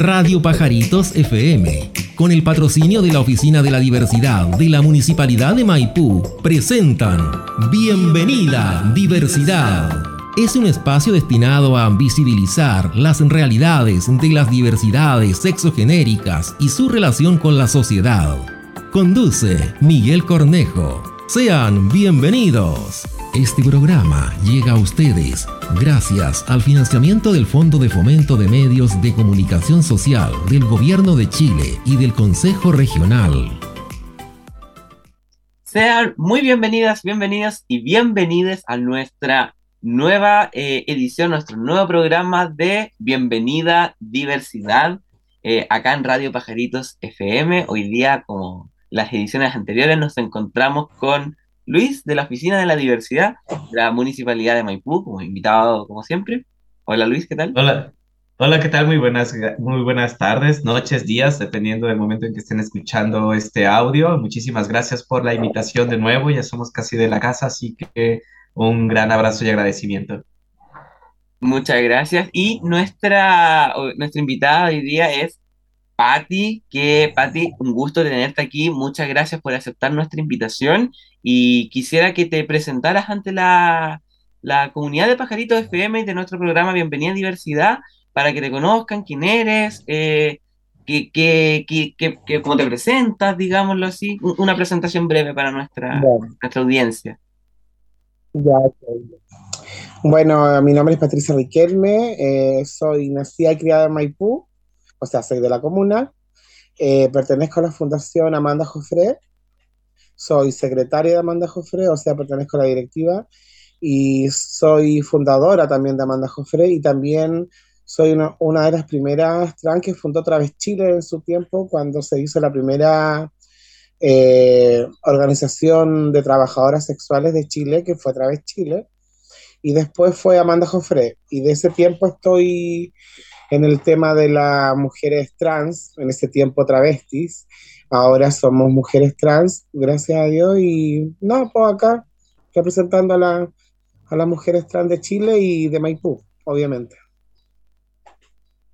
Radio Pajaritos FM, con el patrocinio de la Oficina de la Diversidad de la Municipalidad de Maipú, presentan Bienvenida Diversidad. Es un espacio destinado a visibilizar las realidades de las diversidades sexogenéricas y su relación con la sociedad. Conduce Miguel Cornejo. Sean bienvenidos. Este programa llega a ustedes gracias al financiamiento del Fondo de Fomento de Medios de Comunicación Social del Gobierno de Chile y del Consejo Regional. Sean muy bienvenidas, bienvenidos y bienvenidas a nuestra nueva eh, edición, nuestro nuevo programa de Bienvenida Diversidad, eh, acá en Radio Pajaritos FM. Hoy día, como las ediciones anteriores, nos encontramos con Luis de la Oficina de la Diversidad de la Municipalidad de Maipú, como invitado como siempre. Hola Luis, ¿qué tal? Hola. Hola, ¿qué tal? Muy buenas, muy buenas tardes, noches, días, dependiendo del momento en que estén escuchando este audio. Muchísimas gracias por la invitación de nuevo. Ya somos casi de la casa, así que un gran abrazo y agradecimiento. Muchas gracias. Y nuestra, nuestra invitada hoy día es Patti, que Patti, un gusto tenerte aquí. Muchas gracias por aceptar nuestra invitación y quisiera que te presentaras ante la, comunidad de Pajaritos FM y de nuestro programa Bienvenida a Diversidad para que te conozcan, quién eres, eh, que, cómo te presentas, digámoslo así. Una presentación breve para nuestra, nuestra audiencia. Ya, Bueno, mi nombre es Patricia Riquelme, eh, soy nacida y criada en Maipú o sea, soy de la comuna, eh, pertenezco a la Fundación Amanda Jofre, soy secretaria de Amanda Jofre, o sea, pertenezco a la directiva, y soy fundadora también de Amanda Jofre, y también soy una, de las primeras trans que fundó Traves Chile en su tiempo, cuando se hizo la primera eh, organización de trabajadoras sexuales de Chile, que fue Traves Chile, y después fue Amanda Jofre, y de ese tiempo estoy en el tema de las mujeres trans, en ese tiempo travestis. Ahora somos mujeres trans, gracias a Dios, y no, pues acá representando a, la, a las mujeres trans de Chile y de Maipú, obviamente.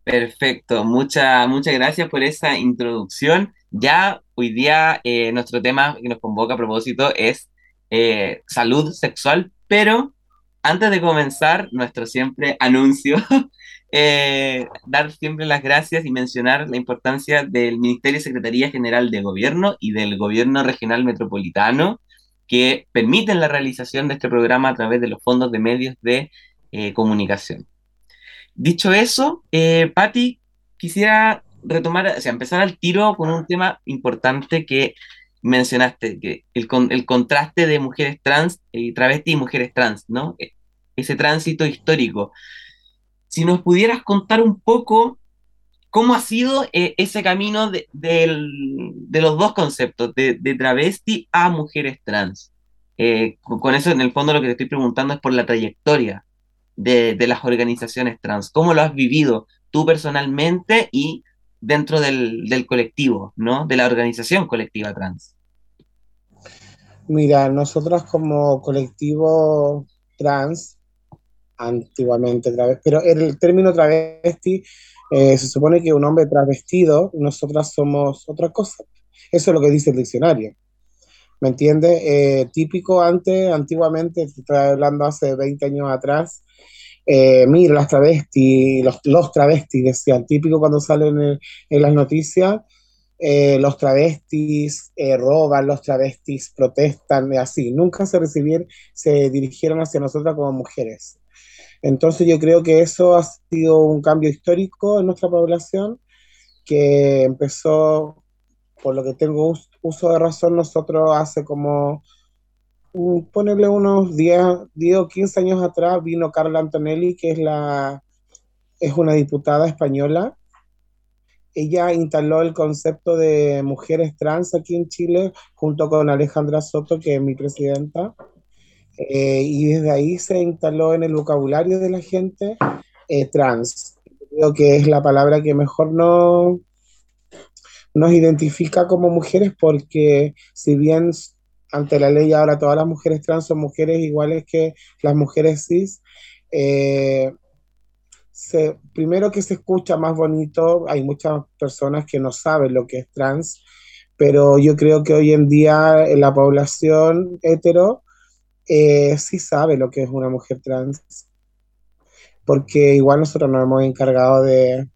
Perfecto, muchas muchas gracias por esa introducción. Ya hoy día eh, nuestro tema que nos convoca a propósito es eh, salud sexual, pero antes de comenzar, nuestro siempre anuncio Eh, dar siempre las gracias y mencionar la importancia del Ministerio y Secretaría General de Gobierno y del Gobierno Regional Metropolitano que permiten la realización de este programa a través de los fondos de medios de eh, comunicación. Dicho eso, eh, Patti, quisiera retomar, o sea, empezar al tiro con un tema importante que mencionaste, que el, el contraste de mujeres trans y travesti y mujeres trans, ¿no? E, ese tránsito histórico si nos pudieras contar un poco cómo ha sido eh, ese camino de, los dos conceptos, de, travesti a mujeres trans. Eh, con eso, en el fondo, lo que te estoy preguntando es por la trayectoria de, las organizaciones trans. ¿Cómo lo has vivido tú personalmente y dentro del, del colectivo, ¿no? De la organización colectiva trans. Mira, nosotros como colectivo trans antiguamente, pero el término travesti eh, se supone que un hombre travestido, nosotras somos otra cosa. Eso es lo que dice el diccionario. ¿Me entiendes? Eh, típico antes, antiguamente, estoy hablando hace 20 años atrás, eh, mira, las travestis, los, los, travestis decían, típico cuando salen en, las noticias, los travestis roban, los travestis protestan, así. Nunca se recibieron, se dirigieron hacia nosotras como mujeres. Entonces yo creo que eso ha sido un cambio histórico en nuestra población que empezó, por lo que tengo uso de razón, nosotros hace como, ponerle unos 10, 10 o 15 años atrás, vino Carla Antonelli, que es, la, es una diputada española. Ella instaló el concepto de mujeres trans aquí en Chile junto con Alejandra Soto, que es mi presidenta eh, y desde ahí se instaló en el vocabulario de la gente eh, trans. Creo que es la palabra que mejor no, nos identifica como mujeres porque si bien ante la ley ahora todas las mujeres trans son mujeres iguales que las mujeres cis, eh, primero que se escucha más bonito, hay muchas personas que no saben lo que es trans, pero yo creo que hoy en día la población hetero eh, sí sabe lo que es una mujer trans, porque igual nosotros nos hemos encargado de,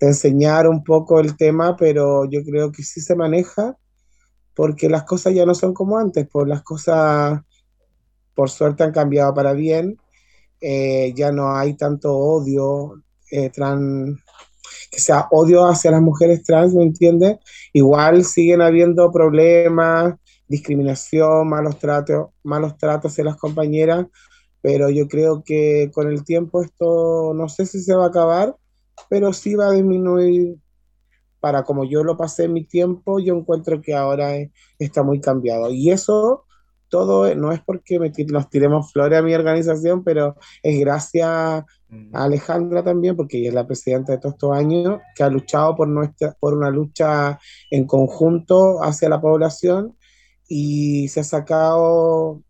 enseñar un poco el tema, pero yo creo que sí se maneja, porque las cosas ya no son como antes, pues las cosas por suerte han cambiado para bien, eh, ya no hay tanto odio eh, trans, que sea odio hacia las mujeres trans, ¿me entiendes? Igual siguen habiendo problemas, discriminación, malos tratos, malos tratos hacia las compañeras, pero yo creo que con el tiempo esto no sé si se va a acabar, pero sí va a disminuir para como yo lo pasé en mi tiempo, yo encuentro que ahora está muy cambiado. Y eso todo no es porque nos tiremos flores a mi organización, pero es gracias a mm. Alejandra también, porque ella es la presidenta de todos estos años, que ha luchado por, nuestra, por una lucha en conjunto hacia la población y se ha sacado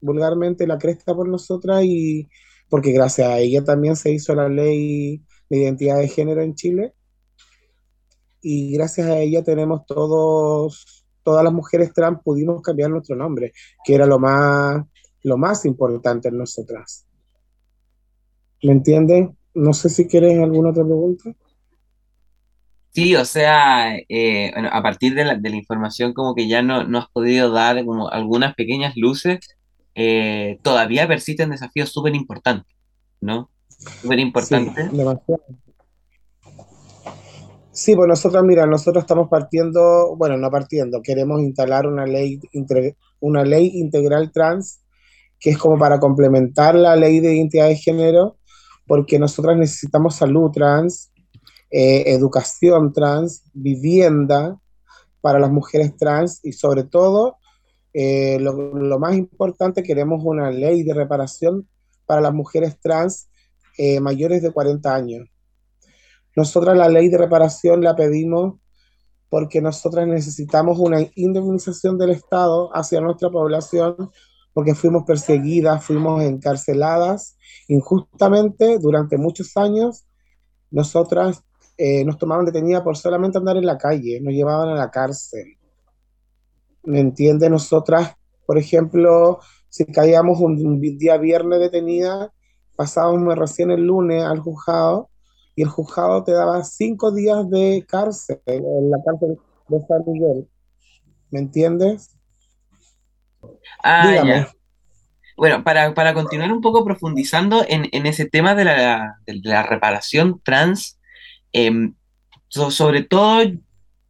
vulgarmente la cresta por nosotras y porque gracias a ella también se hizo la ley de identidad de género en Chile y gracias a ella tenemos todos, todas las mujeres trans pudimos cambiar nuestro nombre, que era lo más, lo más importante en nosotras. ¿Me entienden? No sé si quieren alguna otra pregunta. Sí, o sea, eh, a partir de la, información como que ya no, no has podido dar como algunas pequeñas luces, eh, todavía persisten desafíos súper importantes, ¿no? Súper importantes. Sí, demasiado. Pues nosotros, mira, nosotros estamos partiendo, bueno, no partiendo, queremos instalar una ley, una ley integral trans, que es como para complementar la ley de identidad de género, porque nosotras necesitamos salud trans, eh, educación trans, vivienda para las mujeres trans y sobre todo, eh, lo, más importante, queremos una ley de reparación para las mujeres trans eh, mayores de 40 años nosotras la ley de reparación la pedimos porque nosotras necesitamos una indemnización del Estado hacia nuestra población porque fuimos perseguidas, fuimos encarceladas injustamente durante muchos años. Nosotras eh, nos tomaban detenida por solamente andar en la calle, nos llevaban a la cárcel. ¿Me entiende? Nosotras, por ejemplo, si caíamos un, día viernes detenida, pasábamos recién el lunes al juzgado y el juzgado te daba cinco días de cárcel en la cárcel de San Miguel. ¿Me entiendes? Ah, Bueno, para, continuar un poco profundizando en, ese tema de la, reparación trans, em, sobre todo,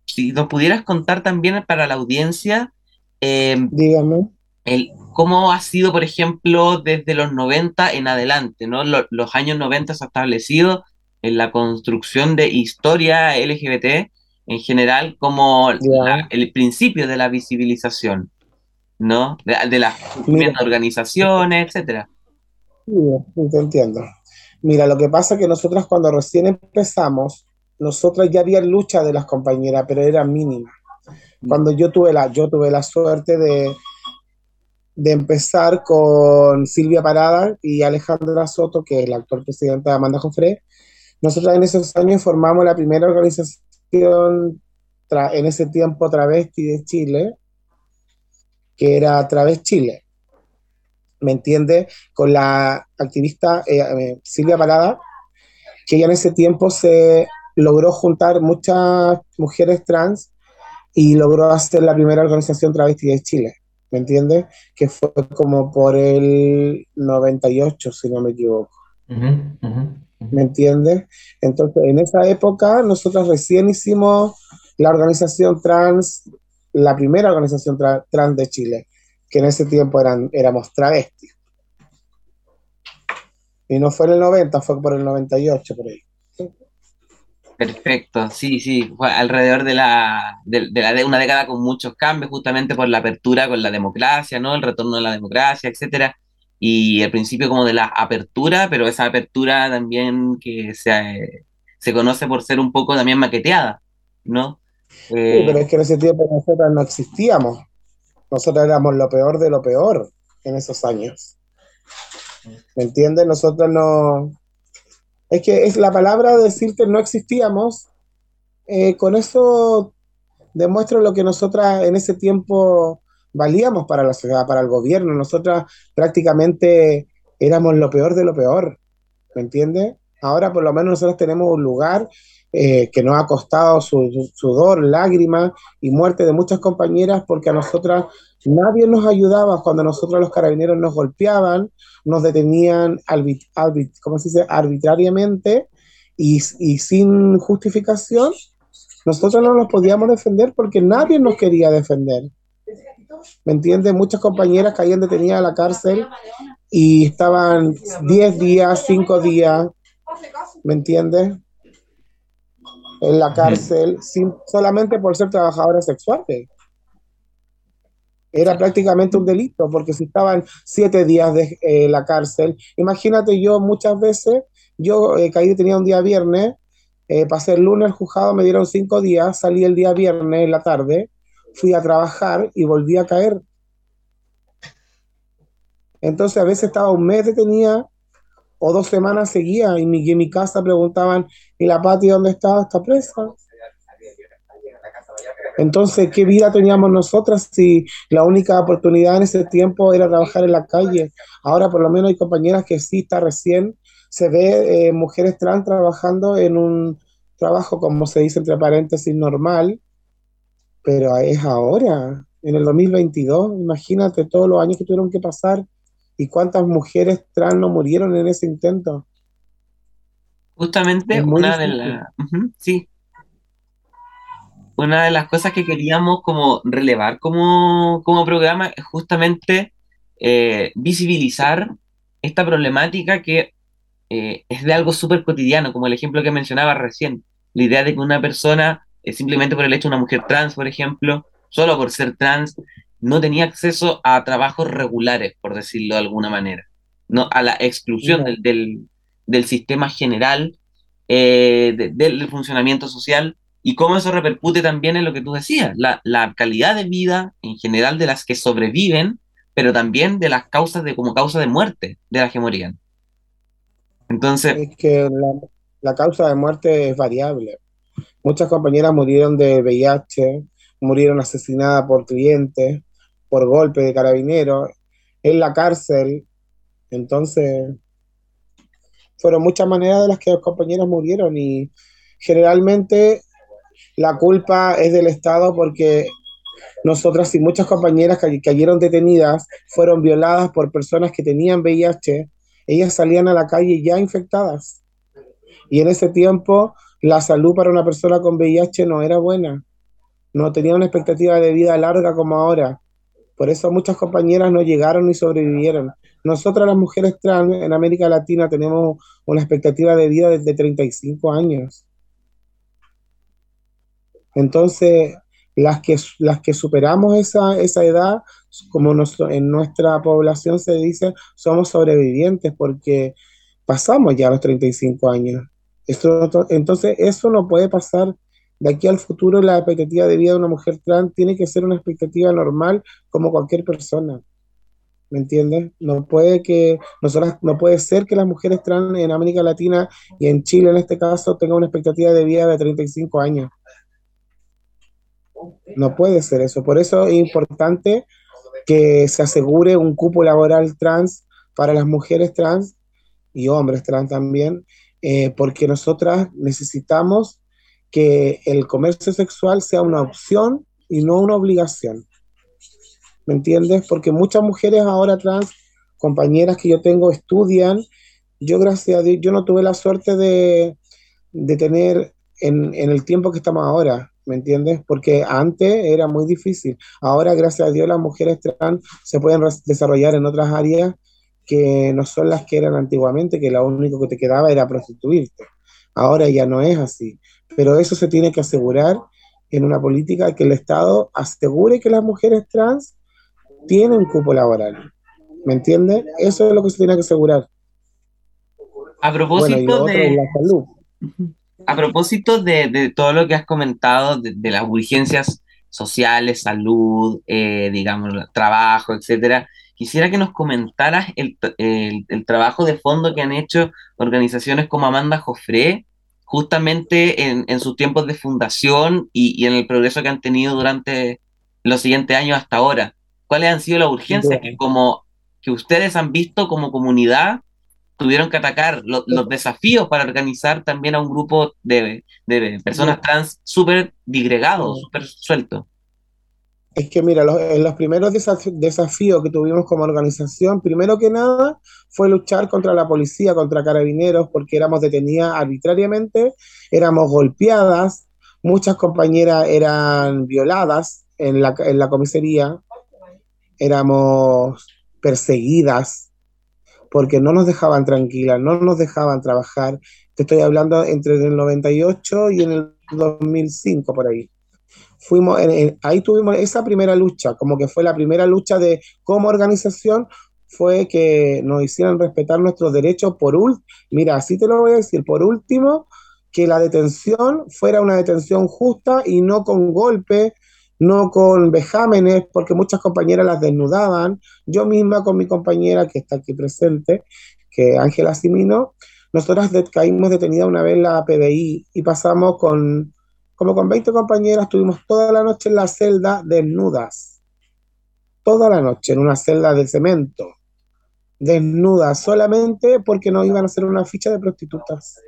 si nos pudieras contar también para la audiencia, dígame. El, cómo ha sido, por ejemplo, desde los 90 en adelante, ¿no? los años 90 se ha establecido en la construcción de historia LGBT en general como el principio de la visibilización, ¿no? De, las organizaciones, etcétera. Sí, te entiendo. Mira, lo que pasa es que nosotras cuando recién empezamos, nosotras ya había lucha de las compañeras, pero era mínima. Mm. Cuando yo tuve la, yo tuve la suerte de, de empezar con Silvia Parada y Alejandra Soto, que es la actual presidenta de Amanda Jofre, nosotros en esos años formamos la primera organización en ese tiempo travesti de Chile, que era Través Chile. ¿Me entiende? Con la activista eh, eh, Silvia Parada, que ya en ese tiempo se logró juntar muchas mujeres trans y logró hacer la primera organización travesti de Chile. ¿Me entiende? Que fue como por el 98, si no me equivoco. ¿me entiendes? Entonces, en esa época, nosotros recién hicimos la organización trans, la primera organización trans de Chile, que en ese tiempo eran, éramos travestis. Y no fue en el 90, fue por el 98, por ahí. Perfecto, sí, sí, fue alrededor de la, de, la de una década con muchos cambios, justamente por la apertura con la democracia, ¿no? El retorno de la democracia, etcétera y el principio como de la apertura, pero esa apertura también que se, se conoce por ser un poco también maqueteada, ¿no? sí, pero es que en ese tiempo nosotros no existíamos. Nosotros éramos lo peor de lo peor en esos años. ¿Me entiendes? Nosotros no... Es que es la palabra de decir que no existíamos, eh, con eso demuestra lo que nosotras en ese tiempo valíamos para la sociedad, para el gobierno. Nosotras prácticamente éramos lo peor de lo peor, ¿me entiendes? Ahora por lo menos nosotros tenemos un lugar eh, que nos ha costado su, sudor, lágrimas y muerte de muchas compañeras porque a nosotras nadie nos ayudaba cuando nosotros los carabineros nos golpeaban, nos detenían ¿cómo se dice? arbitrariamente y, y sin justificación. Nosotros no nos podíamos defender porque nadie nos quería defender. ¿Me entiendes? Muchas compañeras caían detenidas a la cárcel y estaban 10 días, 5 días, ¿me entiendes? En la cárcel, sin, solamente por ser trabajadoras sexuales. Era prácticamente un delito, porque si estaban 7 días de eh, la cárcel, imagínate yo muchas veces, yo eh, caí detenida un día viernes, eh, pasé el lunes juzgado, me dieron 5 días, salí el día viernes en la tarde, fui a trabajar y volví a caer. Entonces a veces estaba un mes detenida o dos semanas seguía y mi, en mi casa preguntaban, ¿y la Pati dónde estaba? Está presa. Entonces, ¿qué vida teníamos nosotras si la única oportunidad en ese tiempo era trabajar en la calle? Ahora por lo menos hay compañeras que sí está recién, se ve eh, mujeres trans trabajando en un trabajo, como se dice entre paréntesis, normal, pero es ahora, en el 2022, imagínate todos los años que tuvieron que pasar y cuántas mujeres trans no murieron en ese intento. Justamente una de las... sí. Una de las cosas que queríamos como relevar como, programa es justamente eh, visibilizar esta problemática que eh, es de algo súper cotidiano, como el ejemplo que mencionaba recién, la idea de que una persona simplemente por el hecho de una mujer trans, por ejemplo, solo por ser trans, no tenía acceso a trabajos regulares, por decirlo de alguna manera, ¿no? a la exclusión del, del, sistema general eh, del funcionamiento social y cómo eso repercute también en lo que tú decías, la, la, calidad de vida en general de las que sobreviven, pero también de las causas de como causa de muerte de las que morían. Entonces... Es que la, la causa de muerte es variable. Muchas compañeras murieron de VIH, murieron asesinadas por clientes, por golpe de carabineros, en la cárcel. Entonces, fueron muchas maneras de las que los compañeros murieron y generalmente la culpa es del Estado porque nosotras y muchas compañeras que cayeron detenidas fueron violadas por personas que tenían VIH, ellas salían a la calle ya infectadas. Y en ese tiempo la salud para una persona con VIH no era buena, no tenía una expectativa de vida larga como ahora. Por eso muchas compañeras no llegaron ni sobrevivieron. Nosotras las mujeres trans en América Latina tenemos una expectativa de vida de 35 años. Entonces, las que, las que superamos esa, esa edad, como en nuestra población se dice, somos sobrevivientes porque pasamos ya los 35 años entonces, eso no puede pasar de aquí al futuro. La expectativa de vida de una mujer trans tiene que ser una expectativa normal como cualquier persona. ¿Me entiendes? No puede que nosotras, no puede ser que las mujeres trans en América Latina y en Chile en este caso tengan una expectativa de vida de 35 años. No puede ser eso. Por eso es importante que se asegure un cupo laboral trans para las mujeres trans y hombres trans también, eh, porque nosotras necesitamos que el comercio sexual sea una opción y no una obligación. ¿Me entiendes? Porque muchas mujeres ahora trans, compañeras que yo tengo, estudian. Yo, gracias a Dios, yo no tuve la suerte de, de tener en, en, el tiempo que estamos ahora, ¿me entiendes? Porque antes era muy difícil. Ahora, gracias a Dios, las mujeres trans se pueden desarrollar en otras áreas que no son las que eran antiguamente, que lo único que te quedaba era prostituirte. Ahora ya no es así. Pero eso se tiene que asegurar en una política que el Estado asegure que las mujeres trans tienen un cupo laboral. ¿Me entiendes? Eso es lo que se tiene que asegurar. A propósito de... A propósito de, todo lo que has comentado, de, las urgencias sociales, salud, eh, digamos, trabajo, etcétera, quisiera que nos comentaras el, trabajo de fondo que han hecho organizaciones como Amanda Joffre, justamente en, en sus tiempos de fundación y, en el progreso que han tenido durante los siguientes años hasta ahora. ¿Cuáles han sido las urgencias que, como, que ustedes han visto como comunidad tuvieron que atacar los desafíos para organizar también a un grupo de, de personas trans súper digregados, súper sueltos. Es que mira, los, los primeros desafíos que tuvimos como organización, primero que nada, fue luchar contra la policía, contra carabineros, porque éramos detenidas arbitrariamente, éramos golpeadas, muchas compañeras eran violadas en la, en la comisaría, éramos perseguidas, porque no nos dejaban tranquilas, no nos dejaban trabajar. Te estoy hablando entre el 98 y en el 2005 por ahí. Fuimos, ahí tuvimos esa primera lucha, como que fue la primera lucha de como organización, fue que nos hicieran respetar nuestros derechos por último, mira, así te lo voy a decir, por último, que la detención fuera una detención justa y no con golpe, no con vejámenes, porque muchas compañeras las desnudaban. Yo misma con mi compañera que está aquí presente, que Ángela Simino, nosotras caímos detenidas una vez en la PDI y pasamos con, como con 20 compañeras, estuvimos toda la noche en la celda desnudas. Toda la noche en una celda de cemento. Desnudas solamente porque no iban a hacer una ficha de prostitutas.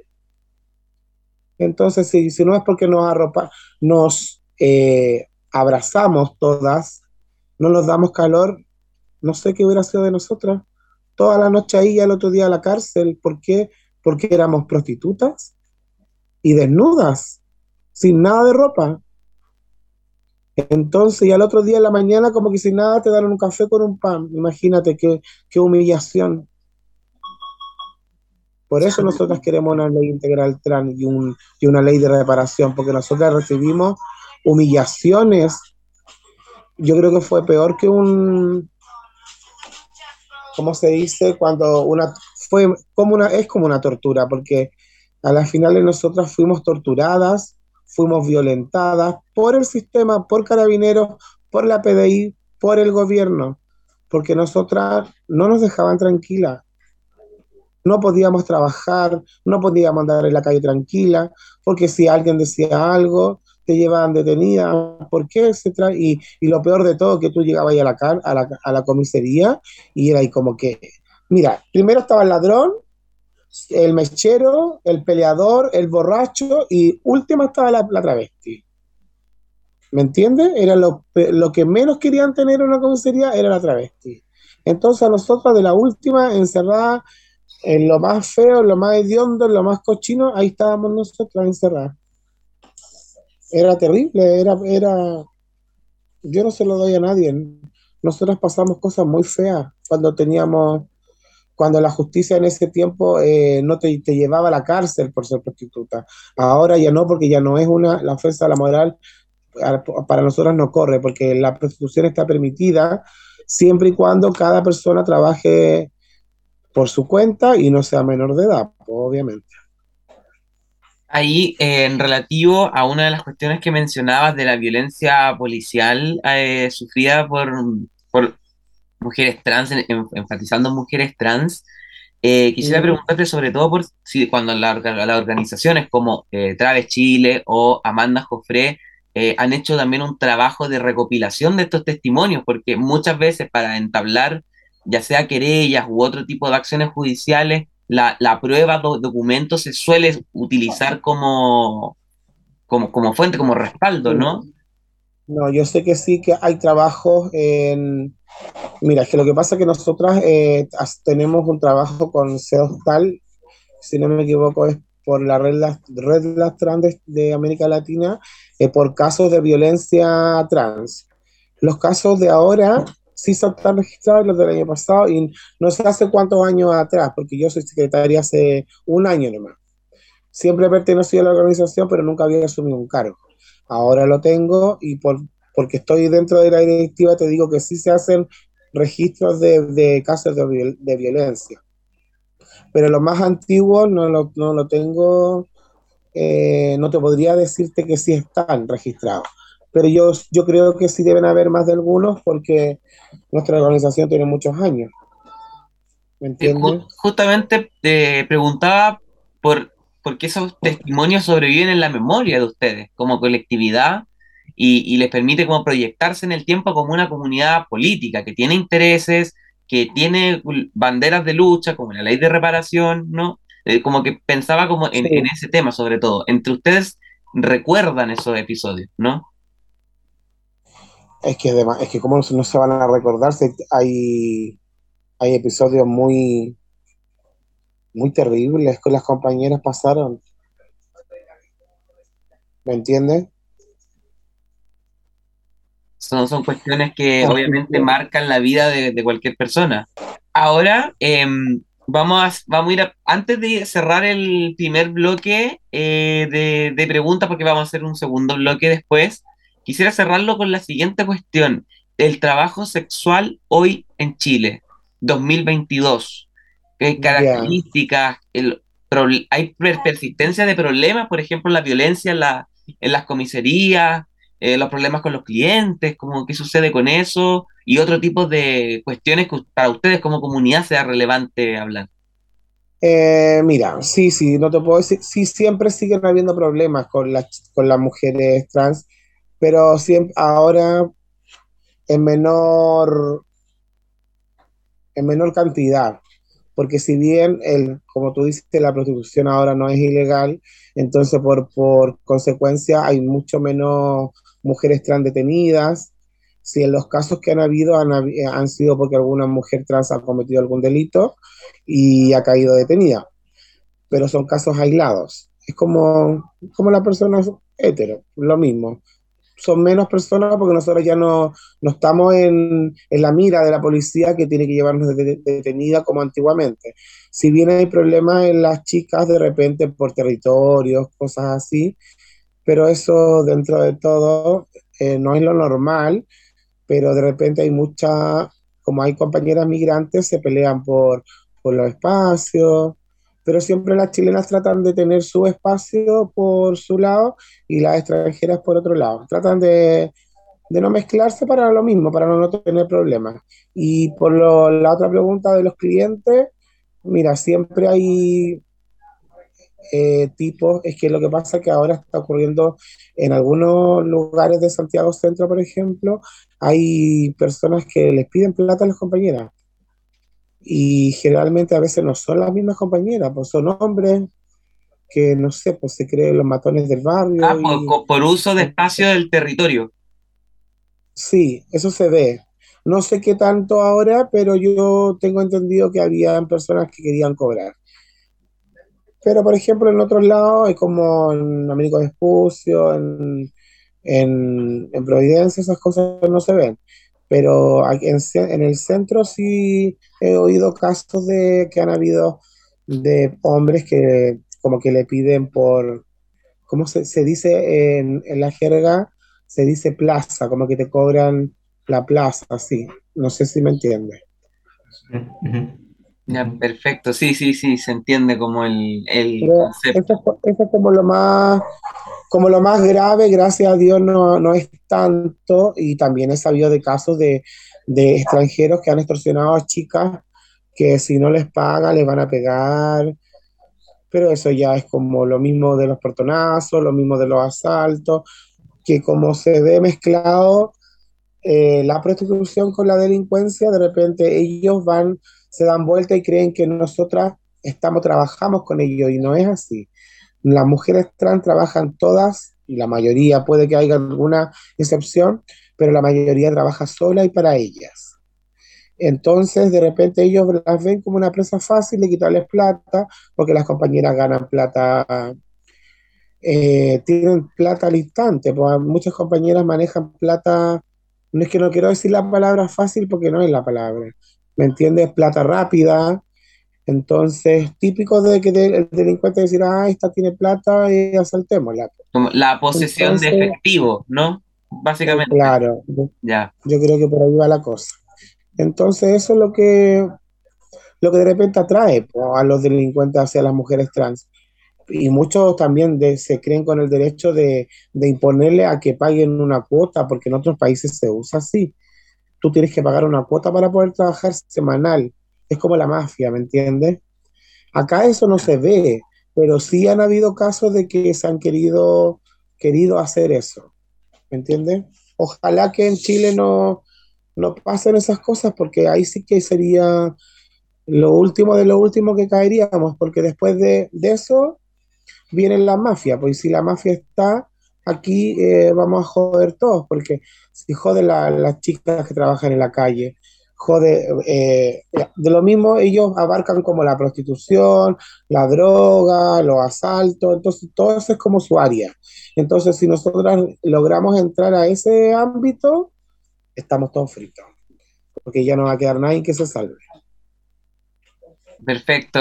Entonces, si, si no es porque nos arropa, nos eh, abrazamos todas, no nos damos calor, no sé qué hubiera sido de nosotras. Toda la noche ahí y el otro día a la cárcel. ¿Por qué? Porque éramos prostitutas y desnudas, sin nada de ropa. Entonces, y al otro día en la mañana, como que sin nada, te dan un café con un pan. Imagínate qué, qué humillación. Por eso nosotras queremos una ley integral trans y, un, y una ley de reparación, porque nosotras recibimos humillaciones. Yo creo que fue peor que un, ¿cómo se dice? Cuando una, fue como una, es como una tortura, porque a las finales nosotras fuimos torturadas, fuimos violentadas por el sistema, por carabineros, por la PDI, por el gobierno, porque nosotras no nos dejaban tranquilas. No podíamos trabajar, no podíamos andar en la calle tranquila, porque si alguien decía algo, te llevaban detenida, ¿por qué? Etcétera. Y, lo peor de todo, que tú llegabas ahí a la, a la, a la comisaría y era ahí como que, mira, primero estaba el ladrón, el mechero, el peleador, el borracho y última estaba la, travesti. ¿Me entiendes? Era lo, lo, que menos querían tener en una comisaría era la travesti. Entonces a nosotros de la última encerrada en lo más feo, en lo más hediondo, en lo más cochino, ahí estábamos nosotros encerradas era terrible, era, era, yo no se lo doy a nadie. Nosotros pasamos cosas muy feas cuando teníamos, cuando la justicia en ese tiempo eh, no te, llevaba a la cárcel por ser prostituta. Ahora ya no, porque ya no es una, la ofensa a la moral para nosotros no corre, porque la prostitución está permitida siempre y cuando cada persona trabaje por su cuenta y no sea menor de edad, obviamente ahí en relativo a una de las cuestiones que mencionabas de la violencia policial eh, sufrida por, por, mujeres trans, enfatizando mujeres trans, eh, quisiera preguntarte sobre todo por si cuando las organizaciones como eh, Traves Chile o Amanda Jofré han hecho también un trabajo de recopilación de estos testimonios, porque muchas veces para entablar ya sea querellas u otro tipo de acciones judiciales, la, la prueba, los documentos se suele utilizar como, como, como fuente, como respaldo, ¿no? No, yo sé que sí, que hay trabajos en... Mira, es que lo que pasa es que nosotras eh, tenemos un trabajo con tal si no me equivoco, es por la red Las, red Las Trans de, América Latina, eh, por casos de violencia trans. Los casos de ahora sí están registrados los del año pasado y no sé hace cuántos años atrás, porque yo soy secretaria hace un año nomás. Siempre he pertenecido a la organización, pero nunca había asumido un cargo. Ahora lo tengo y por, porque estoy dentro de la directiva te digo que sí se hacen registros de, de casos de, de, violencia. Pero los más antiguos no lo, no lo tengo, eh, no te podría decirte que sí están registrados pero yo, yo creo que sí deben haber más de algunos porque nuestra organización tiene muchos años. ¿Me entiendes? justamente te preguntaba por, por qué esos testimonios sobreviven en la memoria de ustedes como colectividad y, y, les permite como proyectarse en el tiempo como una comunidad política que tiene intereses, que tiene banderas de lucha, como la ley de reparación, ¿no? Eh, como que pensaba como en, en, ese tema sobre todo. Entre ustedes recuerdan esos episodios, ¿no? Es que además, es que como no se van a recordar, hay, hay episodios muy, muy terribles que las compañeras pasaron. ¿Me entiendes? Son, son cuestiones que obviamente marcan la vida de, de cualquier persona. Ahora, eh, vamos, a, vamos a ir antes de cerrar el primer bloque eh, de, de preguntas, porque vamos a hacer un segundo bloque después, Quisiera cerrarlo con la siguiente cuestión. El trabajo sexual hoy en Chile, 2022. ¿Qué características? El, ¿Hay persistencia de problemas? Por ejemplo, la violencia en, la, en las comisarías, eh, los problemas con los clientes, como, ¿qué sucede con eso? Y otro tipo de cuestiones que para ustedes como comunidad sea relevante hablar. Eh, mira, sí, sí, no te puedo decir, sí, siempre siguen habiendo problemas con las, con las mujeres trans pero siempre, ahora en menor, en menor cantidad, porque si bien, el, como tú dices, la prostitución ahora no es ilegal, entonces por, por consecuencia hay mucho menos mujeres trans detenidas. Si en los casos que han habido han, han sido porque alguna mujer trans ha cometido algún delito y ha caído detenida, pero son casos aislados. Es como, como la persona hetero, lo mismo son menos personas porque nosotros ya no, no estamos en, en, la mira de la policía que tiene que llevarnos detenida como antiguamente. Si bien hay problemas en las chicas de repente por territorios, cosas así, pero eso dentro de todo eh, no es lo normal, pero de repente hay muchas, como hay compañeras migrantes, se pelean por, por los espacios, pero siempre las chilenas tratan de tener su espacio por su lado y las extranjeras por otro lado. Tratan de, de no mezclarse para lo mismo, para no, tener problemas. Y por lo, la otra pregunta de los clientes, mira, siempre hay eh, tipos, es que lo que pasa es que ahora está ocurriendo en algunos lugares de Santiago Centro, por ejemplo, hay personas que les piden plata a las compañeras y generalmente a veces no son las mismas compañeras, pues son hombres que no sé, pues se creen los matones del barrio. Ah, por, uso de espacio del territorio. Sí, eso se ve. No sé qué tanto ahora, pero yo tengo entendido que había personas que querían cobrar. Pero, por ejemplo, en otros lados, es como en Américo Espucio, en, en, en Providencia, esas cosas no se ven pero en, en, el centro sí he oído casos de que han habido de hombres que como que le piden por, ¿cómo se, se dice en, la jerga? Se dice plaza, como que te cobran la plaza, así. No sé si me entiende. Ya, perfecto, sí, sí, sí, se entiende como el, el concepto. Eso, es como lo más como lo más grave, gracias a Dios, no, no es tanto, y también he sabido de casos de, de, extranjeros que han extorsionado a chicas que si no les paga les van a pegar, pero eso ya es como lo mismo de los portonazos, lo mismo de los asaltos, que como se ve mezclado eh, la prostitución con la delincuencia, de repente ellos van, se dan vuelta y creen que nosotras estamos, trabajamos con ellos, y no es así las mujeres trans trabajan todas, y la mayoría puede que haya alguna excepción, pero la mayoría trabaja sola y para ellas. Entonces, de repente ellos las ven como una presa fácil de quitarles plata, porque las compañeras ganan plata, eh, tienen plata al instante, pues muchas compañeras manejan plata, no es que no quiero decir la palabra fácil porque no es la palabra, ¿me entiendes? Plata rápida, entonces, típico de que el delincuente decir, ah, esta tiene plata y asaltémosla. Como la posesión de efectivo, ¿no? Básicamente. Claro. Ya. Yo creo que por ahí va la cosa. Entonces, eso es lo que, lo que de repente atrae a los delincuentes hacia las mujeres trans. y muchos también se creen con el derecho de, de, imponerle a que paguen una cuota, porque en otros países se usa así. Tú tienes que pagar una cuota para poder trabajar semanal. Es como la mafia, ¿me entiendes? Acá eso no se ve, pero sí han habido casos de que se han querido, querido hacer eso. ¿Me entiendes? Ojalá que en Chile no, no pasen esas cosas, porque ahí sí que sería lo último de lo último que caeríamos, porque después de, de eso viene la mafia, pues si la mafia está aquí, eh, vamos a joder todos, porque si jode las chicas que trabajan en la calle, jode, eh, de lo mismo ellos abarcan como la prostitución, la droga, los asaltos, entonces todo eso es como su área. Entonces, si nosotros logramos entrar a ese ámbito, estamos todos fritos, porque ya no va a quedar nadie que se salve. Perfecto.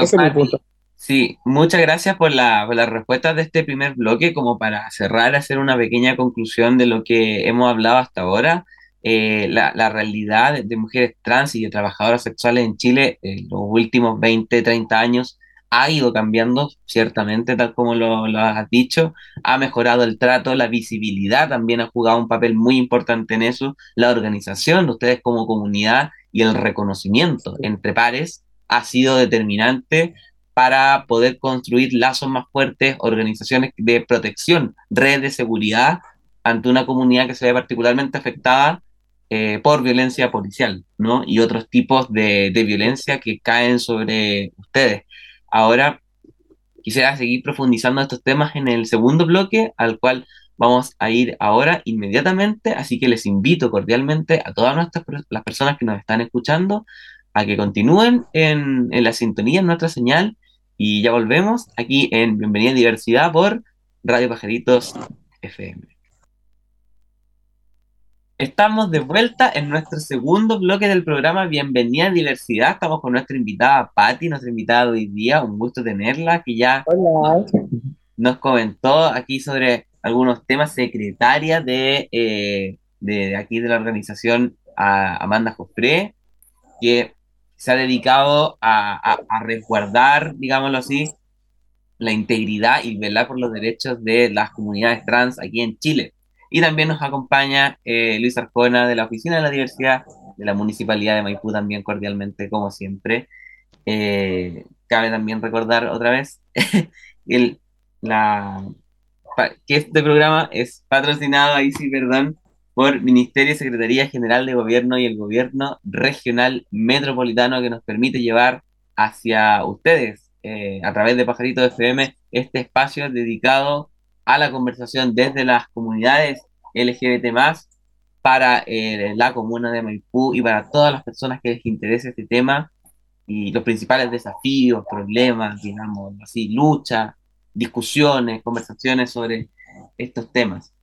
Sí, muchas gracias por la, por respuesta de este primer bloque, como para cerrar, hacer una pequeña conclusión de lo que hemos hablado hasta ahora. Eh, la, realidad de mujeres trans y de trabajadoras sexuales en Chile en los últimos 20, 30 años ha ido cambiando, ciertamente, tal como lo, lo, has dicho, ha mejorado el trato, la visibilidad también ha jugado un papel muy importante en eso, la organización de ustedes como comunidad y el reconocimiento entre pares ha sido determinante para poder construir lazos más fuertes, organizaciones de protección, redes de seguridad ante una comunidad que se ve particularmente afectada eh, por violencia policial, ¿no? Y otros tipos de, violencia que caen sobre ustedes. Ahora, quisiera seguir profundizando estos temas en el segundo bloque, al cual vamos a ir ahora inmediatamente, así que les invito cordialmente a todas nuestras, las personas que nos están escuchando a que continúen en, en la sintonía, en nuestra señal, y ya volvemos aquí en Bienvenida a Diversidad por Radio Pajaritos FM. Estamos de vuelta en nuestro segundo bloque del programa Bienvenida a Diversidad. Estamos con nuestra invitada Patti, nuestra invitada de hoy día. Un gusto tenerla, que ya nos comentó aquí sobre algunos temas secretaria de, eh, de, aquí de la organización Amanda Jofré, que se ha dedicado a, resguardar, digámoslo así, la integridad y velar por los derechos de las comunidades trans aquí en Chile. Y también nos acompaña eh, Luis Arjona de la Oficina de la Diversidad de la Municipalidad de Maipú, también cordialmente, como siempre. Eh, cabe también recordar otra vez el, la, que este programa es patrocinado, ahí sí, perdón, por Ministerio y Secretaría General de Gobierno y el Gobierno Regional Metropolitano que nos permite llevar hacia ustedes eh, a través de Pajarito FM este espacio dedicado a la conversación desde las comunidades LGBT para eh, la comuna de Maipú y para todas las personas que les interese este tema y los principales desafíos, problemas, digamos así, lucha, discusiones, conversaciones sobre estos temas.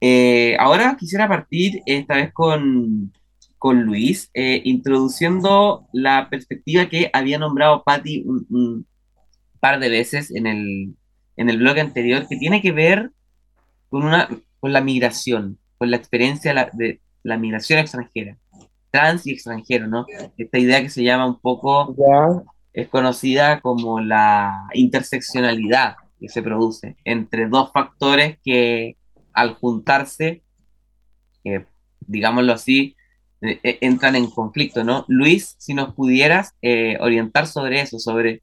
Eh, ahora quisiera partir esta vez con, con Luis, eh, introduciendo la perspectiva que había nombrado Patti un, par de veces en el, en el blog anterior, que tiene que ver con, una, con la migración, con la experiencia de la, migración extranjera, trans y extranjero, ¿no? Esta idea que se llama un poco, es conocida como la interseccionalidad que se produce entre dos factores que al juntarse, eh, digámoslo así, eh, eh, entran en conflicto, ¿no? Luis, si nos pudieras orientar sobre eso, sobre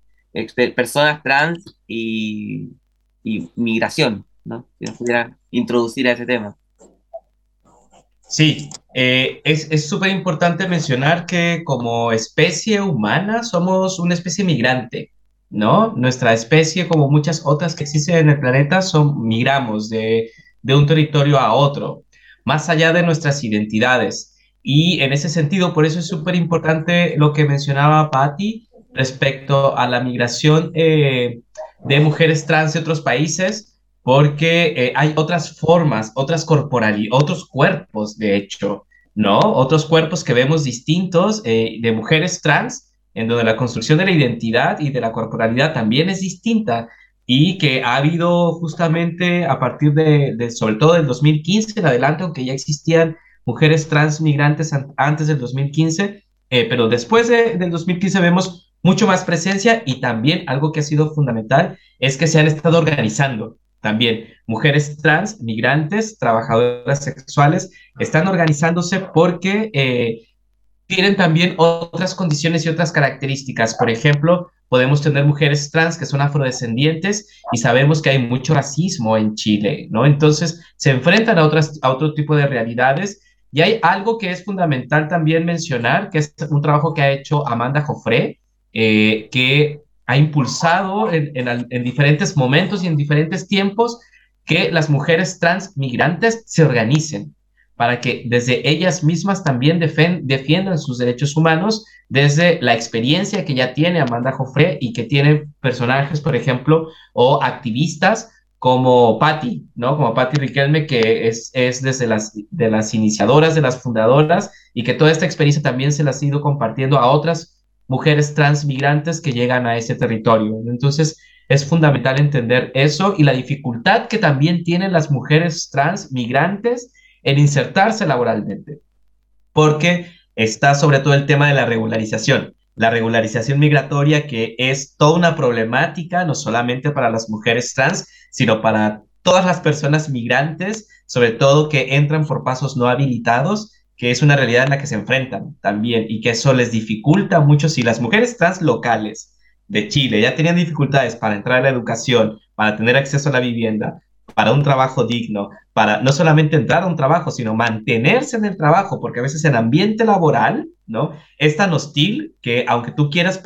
personas trans y, migración, ¿no? Si nos pudieras introducir a ese tema. Sí, es súper importante mencionar que como especie humana somos una especie migrante, ¿no? Nuestra especie, como muchas otras que existen en el planeta, son migramos de de un territorio a otro, más allá de nuestras identidades. Y en ese sentido, por eso es súper importante lo que mencionaba Patti respecto a la migración eh, de mujeres trans de otros países, porque eh, hay otras formas, otras corporalidades, otros cuerpos, de hecho, ¿no? Otros cuerpos que vemos distintos eh, de mujeres trans, en donde la construcción de la identidad y de la corporalidad también es distinta y que ha habido justamente a partir de, sobre todo del 2015 en adelante, aunque ya existían mujeres trans migrantes antes del 2015, eh, pero después del 2015 vemos mucho más presencia y también algo que ha sido fundamental es que se han estado organizando también mujeres trans, migrantes, trabajadoras sexuales, están organizándose porque eh, tienen también otras condiciones y otras características. Por ejemplo, podemos tener mujeres trans que son afrodescendientes y sabemos que hay mucho racismo en Chile, ¿no? Entonces se enfrentan a, otras, a otro tipo de realidades y hay algo que es fundamental también mencionar, que es un trabajo que ha hecho Amanda Joffre, eh, que ha impulsado en, en, diferentes momentos y en diferentes tiempos que las mujeres trans migrantes se organicen para que desde ellas mismas también defiendan sus derechos humanos desde la experiencia que ya tiene Amanda Joffre y que tiene personajes, por ejemplo, o activistas como Patti, ¿no? Como Patti Riquelme, que es, es desde las, de las iniciadoras, de las fundadoras, y que toda esta experiencia también se la ha ido compartiendo a otras mujeres transmigrantes que llegan a ese territorio. Entonces, es fundamental entender eso y la dificultad que también tienen las mujeres transmigrantes en insertarse laboralmente, porque está sobre todo el tema de la regularización. La regularización migratoria que es toda una problemática, no solamente para las mujeres trans, sino para todas las personas migrantes, sobre todo que entran por pasos no habilitados, que es una realidad en la que se enfrentan también y que eso les dificulta mucho si las mujeres trans locales de Chile ya tenían dificultades para entrar a la educación, para tener acceso a la vivienda, para un trabajo digno, para no solamente entrar a un trabajo, sino mantenerse en el trabajo, porque a veces el ambiente laboral, ¿no? Es tan hostil que aunque tú quieras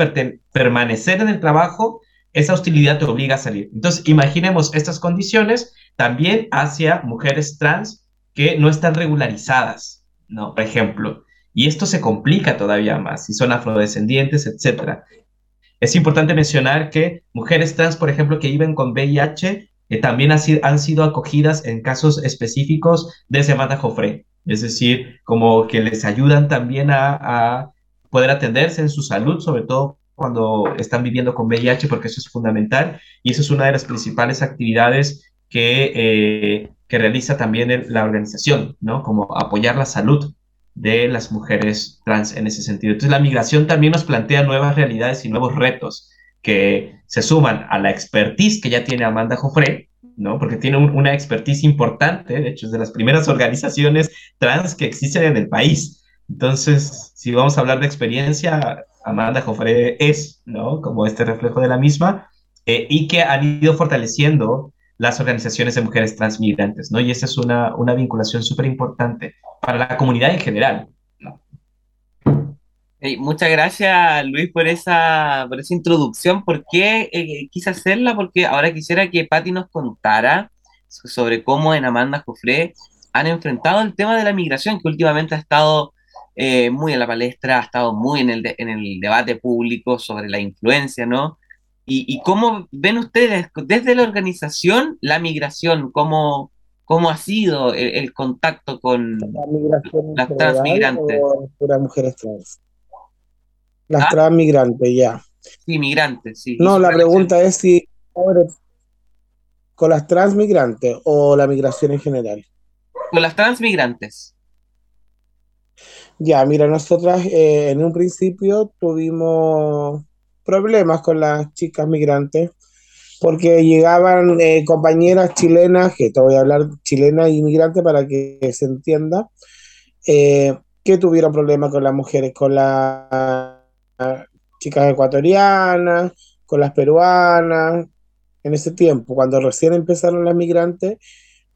permanecer en el trabajo, esa hostilidad te obliga a salir. Entonces, imaginemos estas condiciones también hacia mujeres trans que no están regularizadas, ¿no? Por ejemplo, y esto se complica todavía más, si son afrodescendientes, etc. Es importante mencionar que mujeres trans, por ejemplo, que viven con VIH, también han sido acogidas en casos específicos de Semana Jofre, es decir, como que les ayudan también a, poder atenderse en su salud, sobre todo cuando están viviendo con VIH, porque eso es fundamental y eso es una de las principales actividades que, eh, que realiza también la organización, ¿no? Como apoyar la salud de las mujeres trans en ese sentido. Entonces, la migración también nos plantea nuevas realidades y nuevos retos que se suman a la expertise que ya tiene Amanda Joffre, ¿no? Porque tiene una expertise importante, de hecho es de las primeras organizaciones trans que existen en el país. Entonces, si vamos a hablar de experiencia, Amanda Joffre es, ¿no? Como este reflejo de la misma, eh, y que han ido fortaleciendo las organizaciones de mujeres transmigrantes, ¿no? Y esa es una, una vinculación súper importante para la comunidad en general, muchas gracias, Luis, por esa, por esa introducción. ¿Por qué eh, quise hacerla? Porque ahora quisiera que Patti nos contara sobre cómo en Amanda Jofré han enfrentado el tema de la migración, que últimamente ha estado eh, muy en la palestra, ha estado muy en el, en el debate público sobre la influencia, ¿no? Y, cómo ven ustedes desde la organización la migración, cómo, cómo ha sido el, contacto con las transmigrantes. mujeres trans. Las ¿Ah? transmigrantes, ya. Sí, migrantes, sí. No, la pregunta es si con las transmigrantes o la migración en general. Con las transmigrantes. Ya, mira, nosotras eh, en un principio tuvimos problemas con las chicas migrantes porque llegaban eh, compañeras chilenas, que te voy a hablar chilena y inmigrante para que se entienda, eh, que tuvieron problemas con las mujeres, con la chicas ecuatorianas, con las peruanas, en ese tiempo, cuando recién empezaron las migrantes,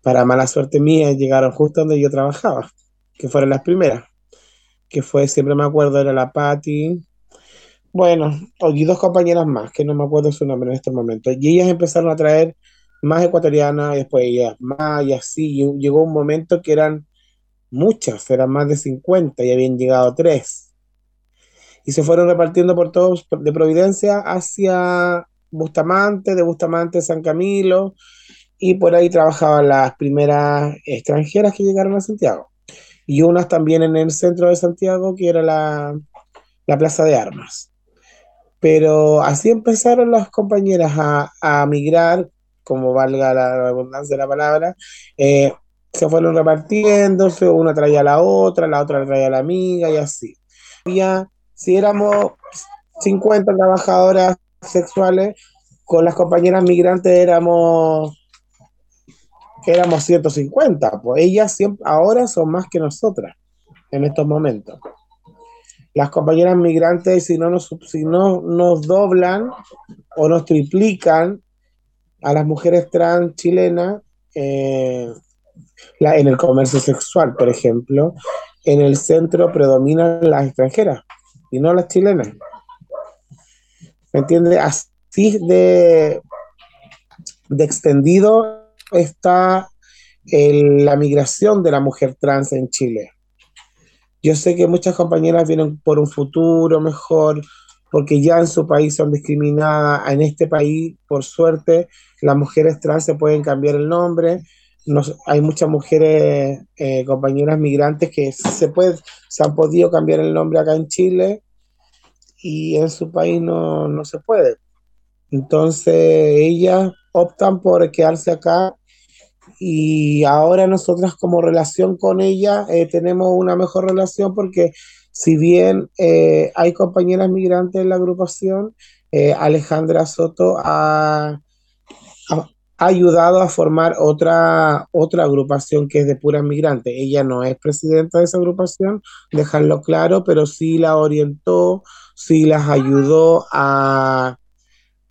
para mala suerte mía, llegaron justo donde yo trabajaba, que fueron las primeras, que fue, siempre me acuerdo, era la Patti, bueno, y dos compañeras más, que no me acuerdo su nombre en este momento, y ellas empezaron a traer más ecuatorianas, después ellas más, y así, y llegó un momento que eran muchas, eran más de 50, y habían llegado tres y se fueron repartiendo por todos de Providencia hacia Bustamante, de Bustamante San Camilo, y por ahí trabajaban las primeras extranjeras que llegaron a Santiago. Y unas también en el centro de Santiago, que era la, Plaza de Armas. Pero así empezaron las compañeras a, migrar, como valga la abundancia de la palabra, eh, se fueron repartiéndose, una traía a la otra, la otra traía a la amiga y así. Había si éramos 50 trabajadoras sexuales, con las compañeras migrantes éramos éramos 150, pues ellas siempre, ahora son más que nosotras en estos momentos. Las compañeras migrantes, si no nos, si no nos doblan o nos triplican a las mujeres trans chilenas eh, en el comercio sexual, por ejemplo, en el centro predominan las extranjeras y no las chilenas. ¿Me entiendes? Así de, de extendido está la migración de la mujer trans en Chile. Yo sé que muchas compañeras vienen por un futuro mejor, porque ya en su país son discriminadas. En este país, por suerte, las mujeres trans se pueden cambiar el nombre. hay muchas mujeres, eh, compañeras migrantes que se, puede, se han podido cambiar el nombre acá en Chile y en su país no, no se puede. Entonces, ellas optan por quedarse acá y ahora nosotras como relación con ella eh, tenemos una mejor relación porque si bien eh, hay compañeras migrantes en la agrupación, eh, Alejandra Soto ha, ha, ayudado a formar otra, otra agrupación que es de puras migrantes. Ella no es presidenta de esa agrupación, dejarlo claro, pero sí la orientó, sí las ayudó a,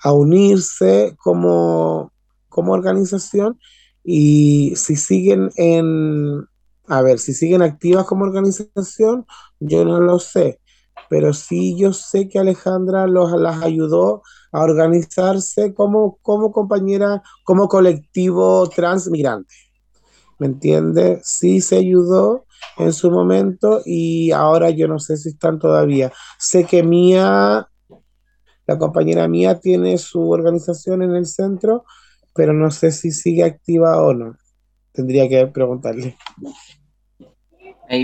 a unirse como, como organización y si siguen en, a ver, si siguen activas como organización, yo no lo sé, pero sí yo sé que Alejandra los, las ayudó a organizarse como, como compañera, como colectivo transmigrante. ¿Me entiende? Sí se ayudó en su momento y ahora yo no sé si están todavía. Sé que Mía, la compañera Mía, tiene su organización en el centro, pero no sé si sigue activa o no. Tendría que preguntarle.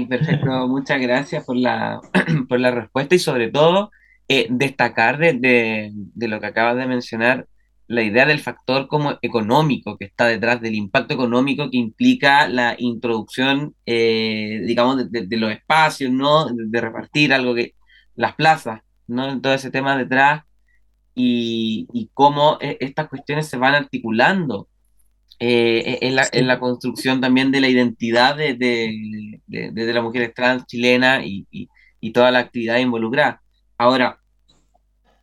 Perfecto, muchas gracias por la, por la respuesta y sobre todo eh, destacar de, de, lo que acabas de mencionar la idea del factor como económico que está detrás del impacto económico que implica la introducción, eh, digamos, de, de, los espacios, ¿no? De, repartir algo que, las plazas, ¿no? Todo ese tema detrás y, cómo eh, estas cuestiones se van articulando eh, en, la, en, la, construcción también de la identidad de, las mujeres trans chilenas y, y, toda la actividad involucrada. Ahora,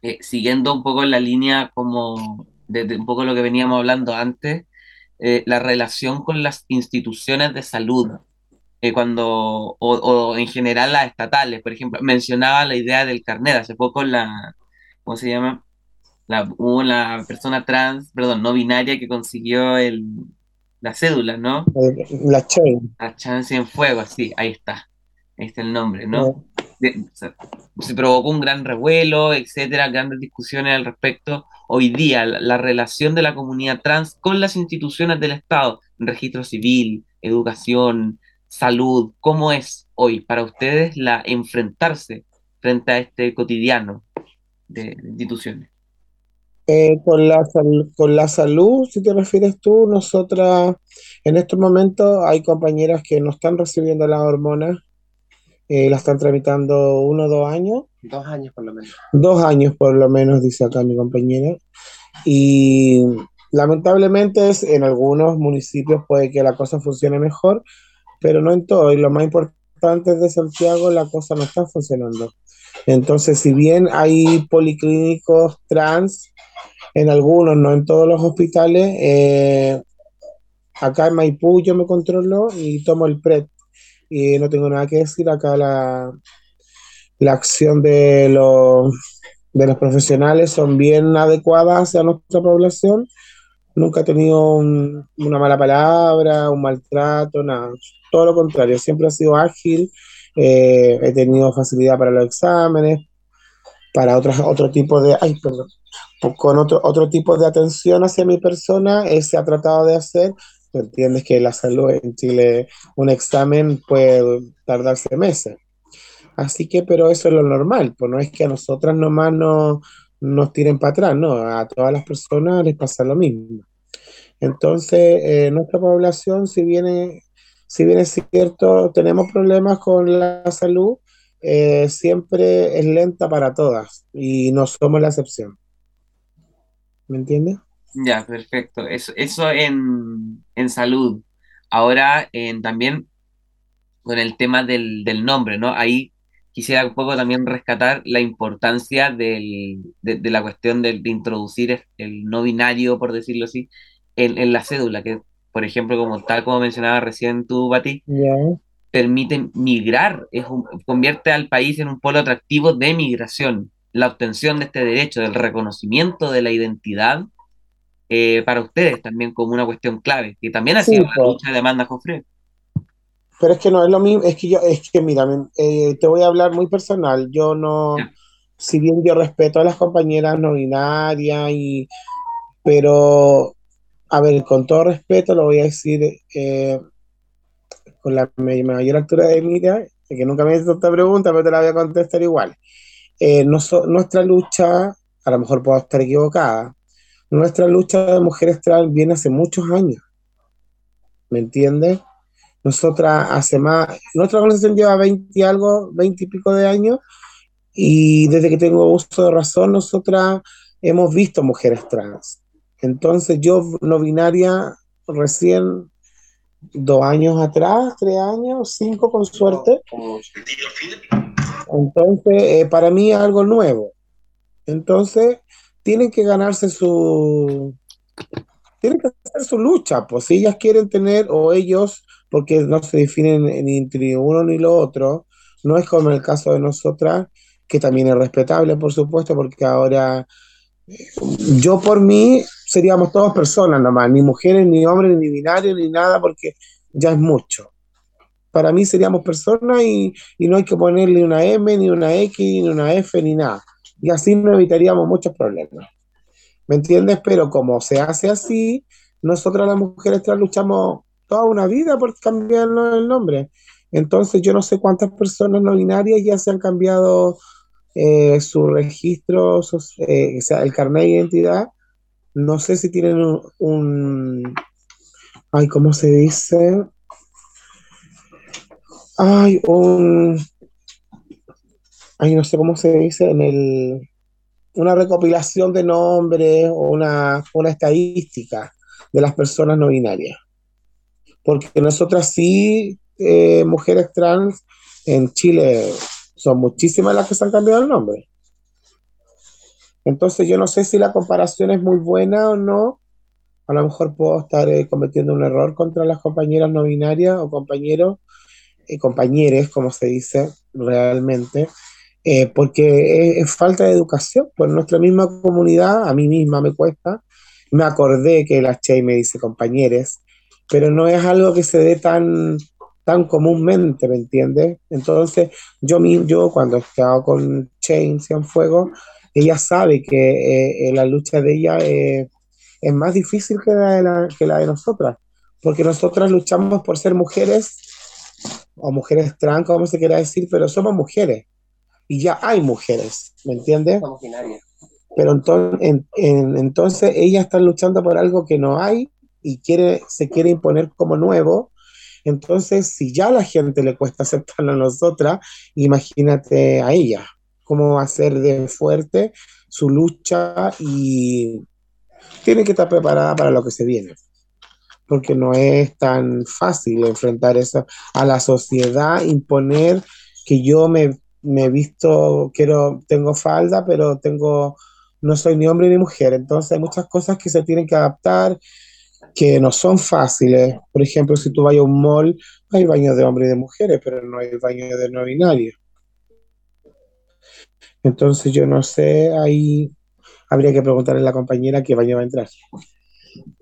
eh, siguiendo un poco la línea como desde un poco lo que veníamos hablando antes, la relación con las instituciones de salud, cuando, o, o, en general las estatales, por ejemplo, mencionaba la idea del carnet, hace poco la, ¿cómo se llama? la, la persona trans, perdón, no binaria que consiguió el, la cédula, ¿no? La chain. La chance en fuego, sí, ahí está. Ahí está el nombre, ¿no? se provocó un gran revuelo, etcétera, grandes discusiones al respecto. Hoy día, la, la, relación de la comunidad trans con las instituciones del Estado, registro civil, educación, salud, ¿cómo es hoy para ustedes la enfrentarse frente a este cotidiano de, de instituciones? Eh, con, la, con la salud, si te refieres tú, nosotras en estos momentos hay compañeras que no están recibiendo las hormonas, eh, la están tramitando uno o dos años. Dos años por lo menos. Dos años por lo menos, dice acá mi compañera. Y lamentablemente es, en algunos municipios puede que la cosa funcione mejor, pero no en todo. Y lo más importante es de Santiago, la cosa no está funcionando. Entonces, si bien hay policlínicos trans, en algunos, no en todos los hospitales. Eh, acá en Maipú yo me controlo y tomo el PRET. Y no tengo nada que decir. Acá la acción de los, de los profesionales son bien adecuadas hacia nuestra población. Nunca he tenido una mala palabra, un maltrato, nada. Todo lo contrario, siempre ha sido ágil. Eh, he tenido facilidad para los exámenes, para otros, otro tipo de... Ay, perdón con otro, otro tipo de atención hacia mi persona, eh, se ha tratado de hacer. Entiendes que la salud en Chile, un examen puede tardarse meses. Así que, pero eso es lo normal, pues no es que a nosotras nomás no, nos tiren para atrás, no, a todas las personas les pasa lo mismo. Entonces, eh, nuestra población, si bien, si bien es cierto, tenemos problemas con la salud, eh, siempre es lenta para todas y no somos la excepción. ¿Me entiendes? Ya, perfecto. Eso, eso en, en salud. Ahora, también con el tema del, del nombre, ¿no? Ahí quisiera un poco también rescatar la importancia del, de, la cuestión de, de, introducir el no binario, por decirlo así, en, en, la cédula, que por ejemplo, como tal como mencionaba recién tú, Bati, yeah. permite migrar, es un, convierte al país en un polo atractivo de migración. La obtención de este derecho, del reconocimiento de la identidad, eh, para ustedes también como una cuestión clave, que también ha sido sí, una lucha de demanda Jofre. Pero es que no es lo mismo, es que yo, es que mira, eh, te voy a hablar muy personal, yo no, yeah. si bien yo respeto a las compañeras no binarias, y, pero, a ver, con todo respeto lo voy a decir, eh, con la mayor altura de mira, que nunca me he hecho esta pregunta, pero te la voy a contestar igual. Eh, no so, nuestra lucha, a lo mejor puedo estar equivocada, nuestra lucha de mujeres trans viene hace muchos años, ¿me entiendes? Nosotras hace más, nuestra organización lleva 20 y algo, 20 y pico de años, y desde que tengo uso de razón, nosotras hemos visto mujeres trans. Entonces yo, no binaria, recién dos años atrás, tres años, cinco con suerte. Entonces, eh, para mí es algo nuevo. Entonces, tienen que ganarse su... Tienen que hacer su lucha, pues si ellas quieren tener, o ellos, porque no se definen ni entre uno ni lo otro, no es como el caso de nosotras, que también es respetable, por supuesto, porque ahora yo por mí seríamos todas personas nomás, ni mujeres, ni hombres, ni binarios, ni nada, porque ya es mucho. Para mí seríamos personas y, y, no hay que ponerle una M, ni una X, ni una F, ni nada. Y así no evitaríamos muchos problemas. ¿Me entiendes? Pero como se hace así, nosotras las mujeres trans luchamos toda una vida por cambiarnos el nombre. Entonces yo no sé cuántas personas no binarias ya se han cambiado eh, su registro, eh, o sea, el carnet de identidad, no sé si tienen un, un, ay, ¿cómo se dice? Ay, un, ay, no sé cómo se dice, en el, una recopilación de nombres o una, una estadística de las personas no binarias. Porque nosotras sí, eh, mujeres trans en Chile, son muchísimas las que se han cambiado el nombre. Entonces yo no sé si la comparación es muy buena o no. A lo mejor puedo estar eh, cometiendo un error contra las compañeras no binarias o compañeros, eh, compañeres, como se dice realmente, eh, porque es, es, falta de educación. Por nuestra misma comunidad, a mí misma me cuesta. Me acordé que la Che me dice compañeres, pero no es algo que se dé tan, tan comúnmente, ¿me entiendes? Entonces, yo, yo cuando he estado con Chain Cienfuegos, ella sabe que eh, la lucha de ella eh, es más difícil que la, de la, que la de nosotras, porque nosotras luchamos por ser mujeres, o mujeres trans, como se quiera decir, pero somos mujeres, y ya hay mujeres, ¿me entiendes? Somos binarias. Pero entonces, en, en, entonces ella está luchando por algo que no hay y quiere, se quiere imponer como nuevo, entonces, si ya a la gente le cuesta aceptarlo a nosotras, imagínate a ella, cómo va a ser de fuerte su lucha y tiene que estar preparada para lo que se viene. Porque no es tan fácil enfrentar eso a la sociedad, imponer que yo me, me visto, quiero, tengo falda, pero tengo, no soy ni hombre ni mujer. Entonces hay muchas cosas que se tienen que adaptar que no son fáciles. Por ejemplo, si tú vas a un mall, hay baños de hombres y de mujeres, pero no hay baños de no binarios. Entonces yo no sé, ahí habría que preguntarle a la compañera qué baño va a entrar.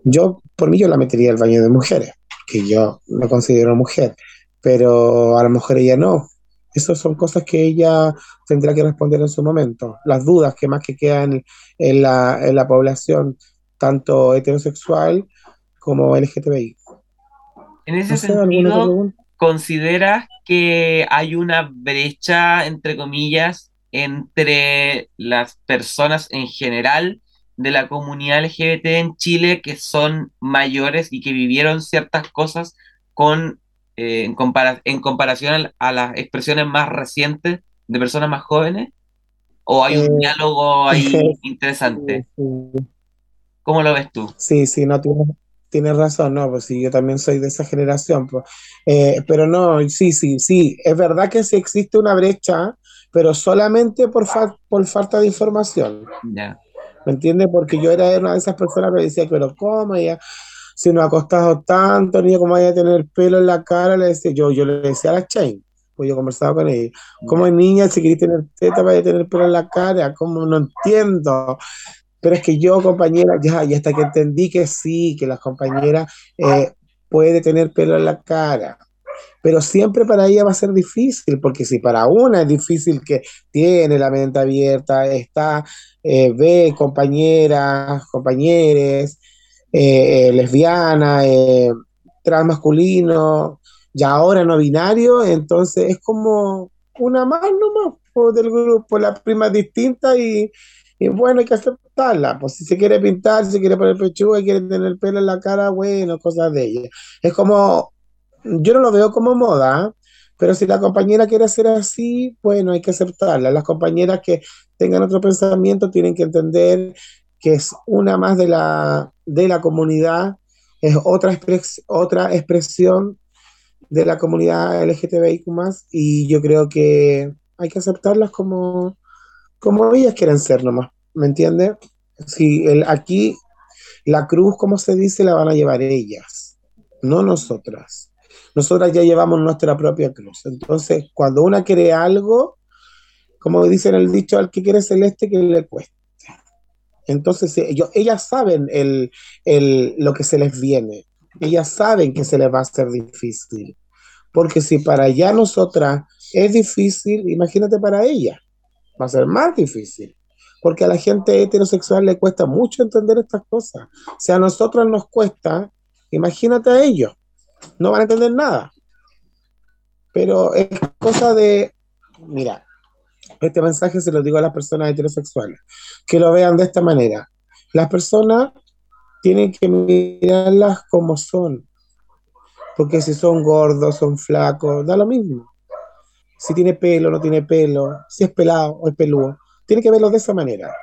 Yo, por mí, yo la metería al baño de mujeres, que yo me considero mujer, pero a lo mejor ella no. Esas son cosas que ella tendrá que responder en su momento. Las dudas que más que quedan en la, en la población, tanto heterosexual como LGTBI. En ese no sé, sentido, ¿consideras que hay una brecha, entre comillas, entre las personas en general de la comunidad LGBT en Chile que son mayores y que vivieron ciertas cosas con eh, en, en comparación a, las expresiones más recientes de personas más jóvenes? ¿O hay un eh, diálogo ahí interesante? ¿Cómo lo ves tú? Sí, sí, no tienes, razón, no, pues sí, yo también soy de esa generación, pues, eh, pero no, sí, sí, sí, es verdad que sí existe una brecha, pero solamente por, por falta de información. Ya. ¿Me entiendes? Porque yo era una de esas personas que decía, pero ¿cómo ya? Si nos ha costado tanto, ni cómo vaya a tener pelo en la cara, le decía yo, yo le decía a la Chain, pues yo conversaba con ella, ¿cómo niña si queréis tener teta vaya a tener pelo en la cara? ¿Cómo no entiendo? Pero es que yo, compañera, ya, y hasta que entendí que sí, que la compañera eh, puede tener pelo en la cara, pero siempre para ella va a ser difícil, porque si para una es difícil que tiene la mente abierta, está, eh, ve compañeras, compañeros, eh, eh, lesbiana, transmasculino, y ahora no binario, entonces es como una más nomás del grupo, la prima distinta y, y, bueno, hay que aceptarla. Pues si se quiere pintar, si se quiere poner pechuga, quiere tener pelo en la cara, bueno, cosas de ella. Es como yo no lo veo como moda, pero si la compañera quiere ser así, bueno, hay que aceptarla. Las compañeras que tengan otro pensamiento tienen que entender que es una más de la, de la comunidad, es otra, otra expresión de la comunidad LGTBIQ y yo creo que hay que aceptarlas como, como ellas quieren ser nomás, ¿me entiendes? Si el, aquí la cruz, como se dice, la van a llevar ellas, no nosotras nosotras ya llevamos nuestra propia cruz. Entonces, cuando una quiere algo, como dicen el dicho, al que quiere celeste, que le cueste. Entonces, eh, ellas saben el, lo que se les viene. Ellas saben que se les va a hacer difícil. Porque si para ya nosotras es difícil, imagínate para ella. Va a ser más difícil. Porque a la gente heterosexual le cuesta mucho entender estas cosas. Si a nosotras nos cuesta, imagínate a ellos no van a entender nada. Pero es cosa de, mira, este mensaje se lo digo a las personas heterosexuales, que lo vean de esta manera. Las personas tienen que mirarlas como son, porque si son gordos, son flacos, da lo mismo. Si tiene pelo, no tiene pelo, si es pelado o es peludo, tiene que verlo de esa manera.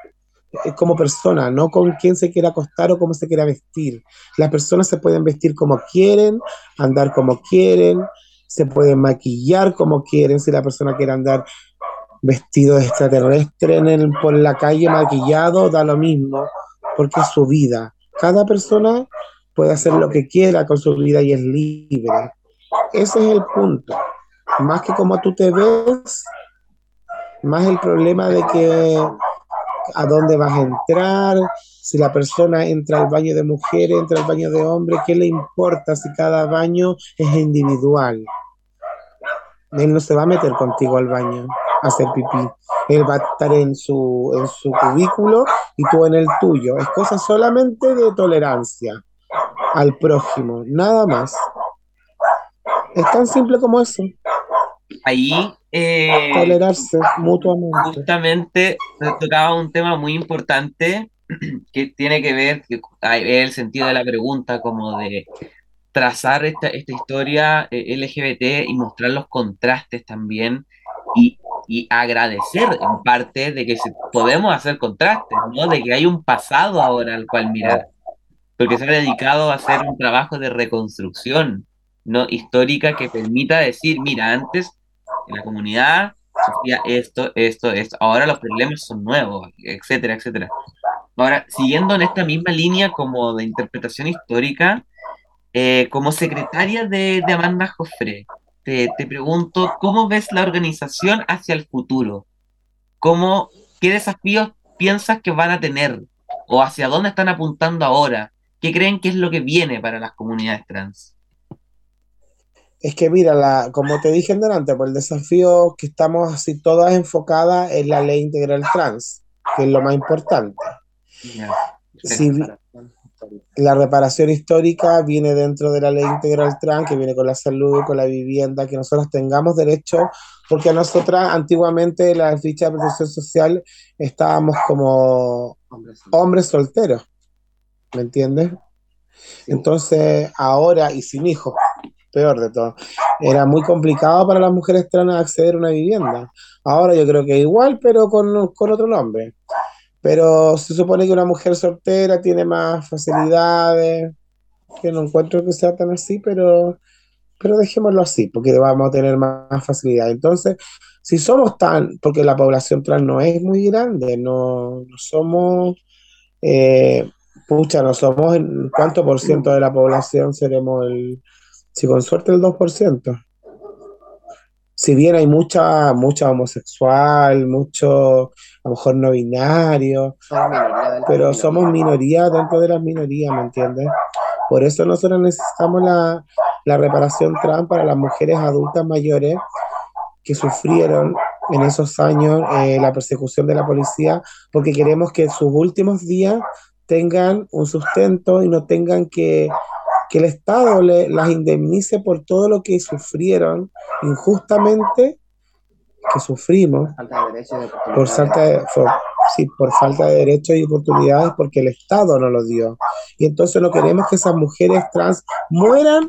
Como persona, no con quién se quiera acostar o cómo se quiera vestir. Las personas se pueden vestir como quieren, andar como quieren, se pueden maquillar como quieren, si la persona quiere andar vestido extraterrestre en por la calle maquillado, da lo mismo, porque es su vida. Cada persona puede hacer lo que quiera con su vida y es libre. Ese es el punto. Más que como tú te ves, más el problema de que a dónde vas a entrar, si la persona entra al baño de mujeres, entra al baño de hombres, ¿qué le importa si cada baño es individual? Él no se va a meter contigo al baño a hacer pipí. Él va a estar en su, en su cubículo y tú en el tuyo. Es cosa solamente de tolerancia al prójimo, nada más. Es tan simple como eso. Ahí eh, tolerarse mutuamente. Justamente tocaba un tema muy importante que tiene que ver, que el sentido de la pregunta, como de trazar esta, esta historia eh, LGBT y mostrar los contrastes también y, y, agradecer en parte de que podemos hacer contrastes, ¿no? de que hay un pasado ahora al cual mirar, porque se ha dedicado a hacer un trabajo de reconstrucción ¿no? histórica que permita decir, mira, antes en la comunidad sufría esto, esto, esto. Ahora los problemas son nuevos, etcétera, etcétera. Ahora, siguiendo en esta misma línea como de interpretación histórica, eh, como secretaria de, de Amanda Joffre, te, te, pregunto, ¿cómo ves la organización hacia el futuro? ¿Cómo, ¿Qué desafíos piensas que van a tener? ¿O hacia dónde están apuntando ahora? ¿Qué creen que es lo que viene para las comunidades trans? Es que mira, la, como te dije antes, pues el desafío que estamos así todas enfocadas en la ley integral trans, que es lo más importante. la reparación histórica viene dentro de la ley integral trans, que viene con la salud, con la vivienda, que nosotros tengamos derecho, porque a nosotras antiguamente en la ficha de protección social estábamos como hombres solteros, ¿me entiendes? Entonces, ahora y sin hijos peor de todo. Era muy complicado para las mujeres trans acceder a una vivienda. Ahora yo creo que igual, pero con, con otro nombre. Pero se supone que una mujer soltera tiene más facilidades, que no encuentro que sea tan así, pero, pero dejémoslo así, porque vamos a tener más, facilidad. Entonces, si somos tan, porque la población trans no es muy grande, no, somos, eh, pucha, no somos, ¿cuánto por ciento de la población seremos el, si con suerte el 2%? Si bien hay mucha, mucha homosexual, mucho a lo mejor no binario, pero somos minoría dentro de las minorías, ¿me entiendes? Por eso nosotros necesitamos la, la reparación trans para las mujeres adultas mayores que sufrieron en esos años eh, la persecución de la policía, porque queremos que sus últimos días tengan un sustento y no tengan que, que el Estado le, las indemnice por todo lo que sufrieron injustamente que sufrimos por falta de, sí, por falta de derechos y oportunidades porque el Estado no los dio. Y entonces no queremos que esas mujeres trans mueran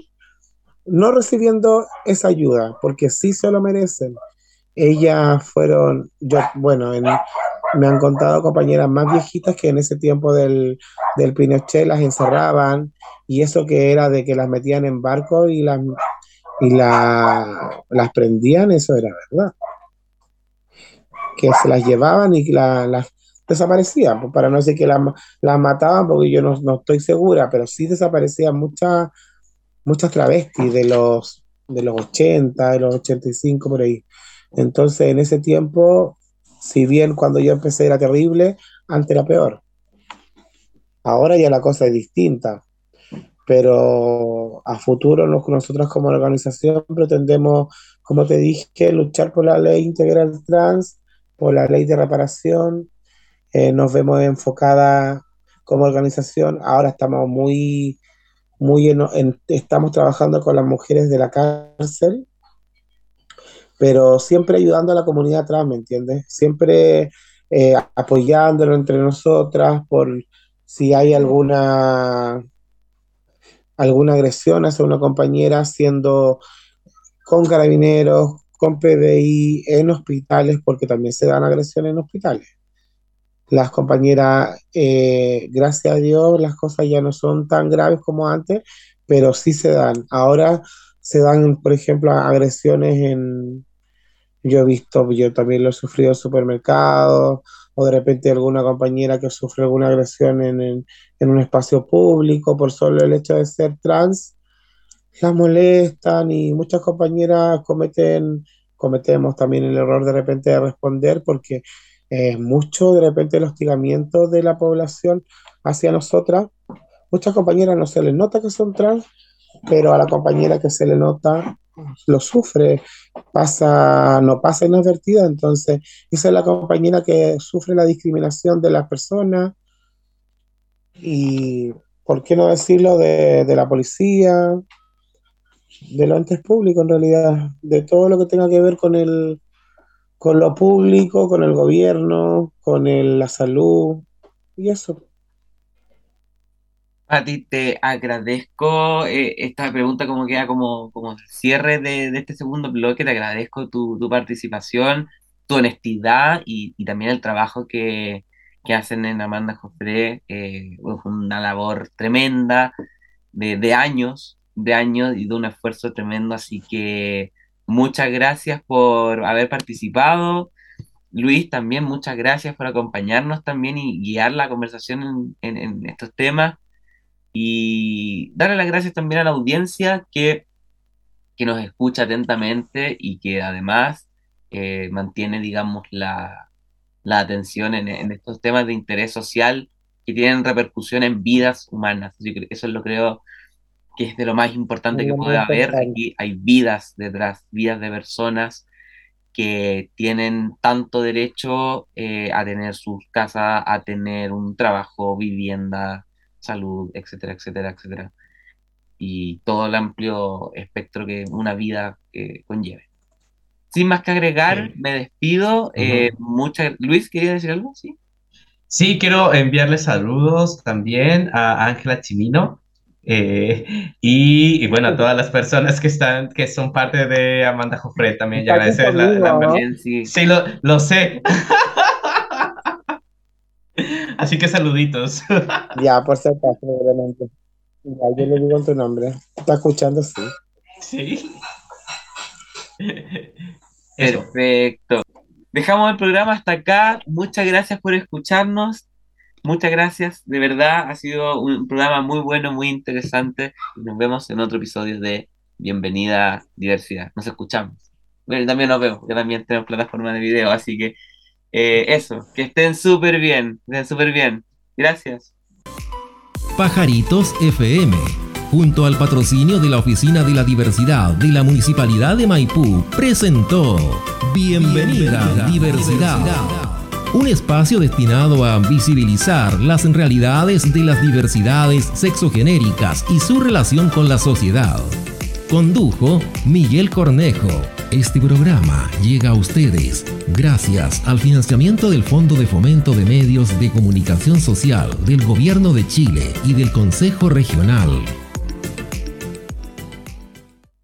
no recibiendo esa ayuda, porque sí se lo merecen. Ellas fueron, yo, bueno, me han contado compañeras más viejitas que en ese tiempo del, del Pinochet las encerraban y eso que era de que las metían en barco y las, y la, las prendían, eso era verdad que se las llevaban y las desaparecían, pues, para no decir que las, mataban, porque yo no, estoy segura, pero sí desaparecían muchas muchas travestis de los, de los 80, de los 85 por ahí. Entonces, en ese tiempo, si bien cuando yo empecé era terrible, antes era peor. Ahora ya la cosa es distinta, pero a futuro nosotros como organización pretendemos, como te dije, luchar por la ley integral trans por la ley de reparación. Eh, nos vemos enfocada como organización. Ahora estamos muy, muy en, estamos trabajando con las mujeres de la cárcel, pero siempre ayudando a la comunidad atrás, ¿me entiendes? Siempre eh, apoyándolo entre nosotras por si hay alguna alguna agresión hacia una compañera siendo con carabineros, con PDI en hospitales, porque también se dan agresiones en hospitales. Las compañeras, eh, gracias a Dios, las cosas ya no son tan graves como antes, pero sí se dan. Ahora se dan, por ejemplo, agresiones en... Yo he visto, yo también lo he sufrido en supermercados, o de repente alguna compañera que sufre alguna agresión en, en un espacio público por solo el hecho de ser trans, las molestan y muchas compañeras cometen, cometemos también el error de repente de responder porque es mucho de repente el hostigamiento de la población hacia nosotras. Muchas compañeras no se les nota que son trans, pero a la compañera que se le nota lo sufre, pasa, no pasa inadvertida, entonces esa es la compañera que sufre la discriminación de las personas. Y, ¿por qué no decirlo, de, de la policía, de lo antes público en realidad, de todo lo que tenga que ver con el con lo público, con el gobierno, con la salud y eso. A ti te agradezco eh, esta pregunta como queda como, como cierre de, este segundo bloque, te agradezco tu, participación, tu honestidad y, también el trabajo que, hacen en Amanda Jofre, eh, una labor tremenda de, de años, de años y de un esfuerzo tremendo, así que muchas gracias por haber participado. Luis, también muchas gracias por acompañarnos también y guiar la conversación en, estos temas. Y darle las gracias también a la audiencia que, que nos escucha atentamente y que además eh, mantiene, digamos, la, la atención en, en, estos temas de interés social que tienen repercusión en vidas humanas. eso es lo creo que es de lo más importante que puede haber. Aquí hay vidas detrás, vidas de personas que tienen tanto derecho eh, a tener sus casas, a tener un trabajo, vivienda, salud, etcétera, etcétera, etcétera. Y todo el amplio espectro que una vida eh, conlleve. Sin más que agregar, me despido. Eh, Luis, ¿quería decir algo? Sí. Sí, quiero enviarle saludos también a Ángela Chimino, Eh, y, bueno, a todas las personas que están, que son parte de Amanda Jofre también, ya agradecer la, la, sí, sí lo, lo sé. Así que saluditos. Ya, por ser acaso, seguramente. Ya, yo le digo tu nombre. ¿Está escuchando? Sí. Sí. Perfecto. Dejamos el programa hasta acá. Muchas gracias por escucharnos. Muchas gracias. De verdad, ha sido un programa muy bueno, muy interesante. Nos vemos en otro episodio de Bienvenida Diversidad. Nos escuchamos. Bueno, también nos vemos, que también tenemos plataforma de video, así que eh, eso, que estén súper bien, estén súper bien. Gracias. Pajaritos FM, junto al patrocinio de la Oficina de la Diversidad de la Municipalidad de Maipú, presentó Bienvenida, diversidad. Un espacio destinado a visibilizar las realidades de las diversidades sexogenéricas y su relación con la sociedad. Condujo Miguel Cornejo. Este programa llega a ustedes gracias al financiamiento del Fondo de Fomento de Medios de Comunicación Social del Gobierno de Chile y del Consejo Regional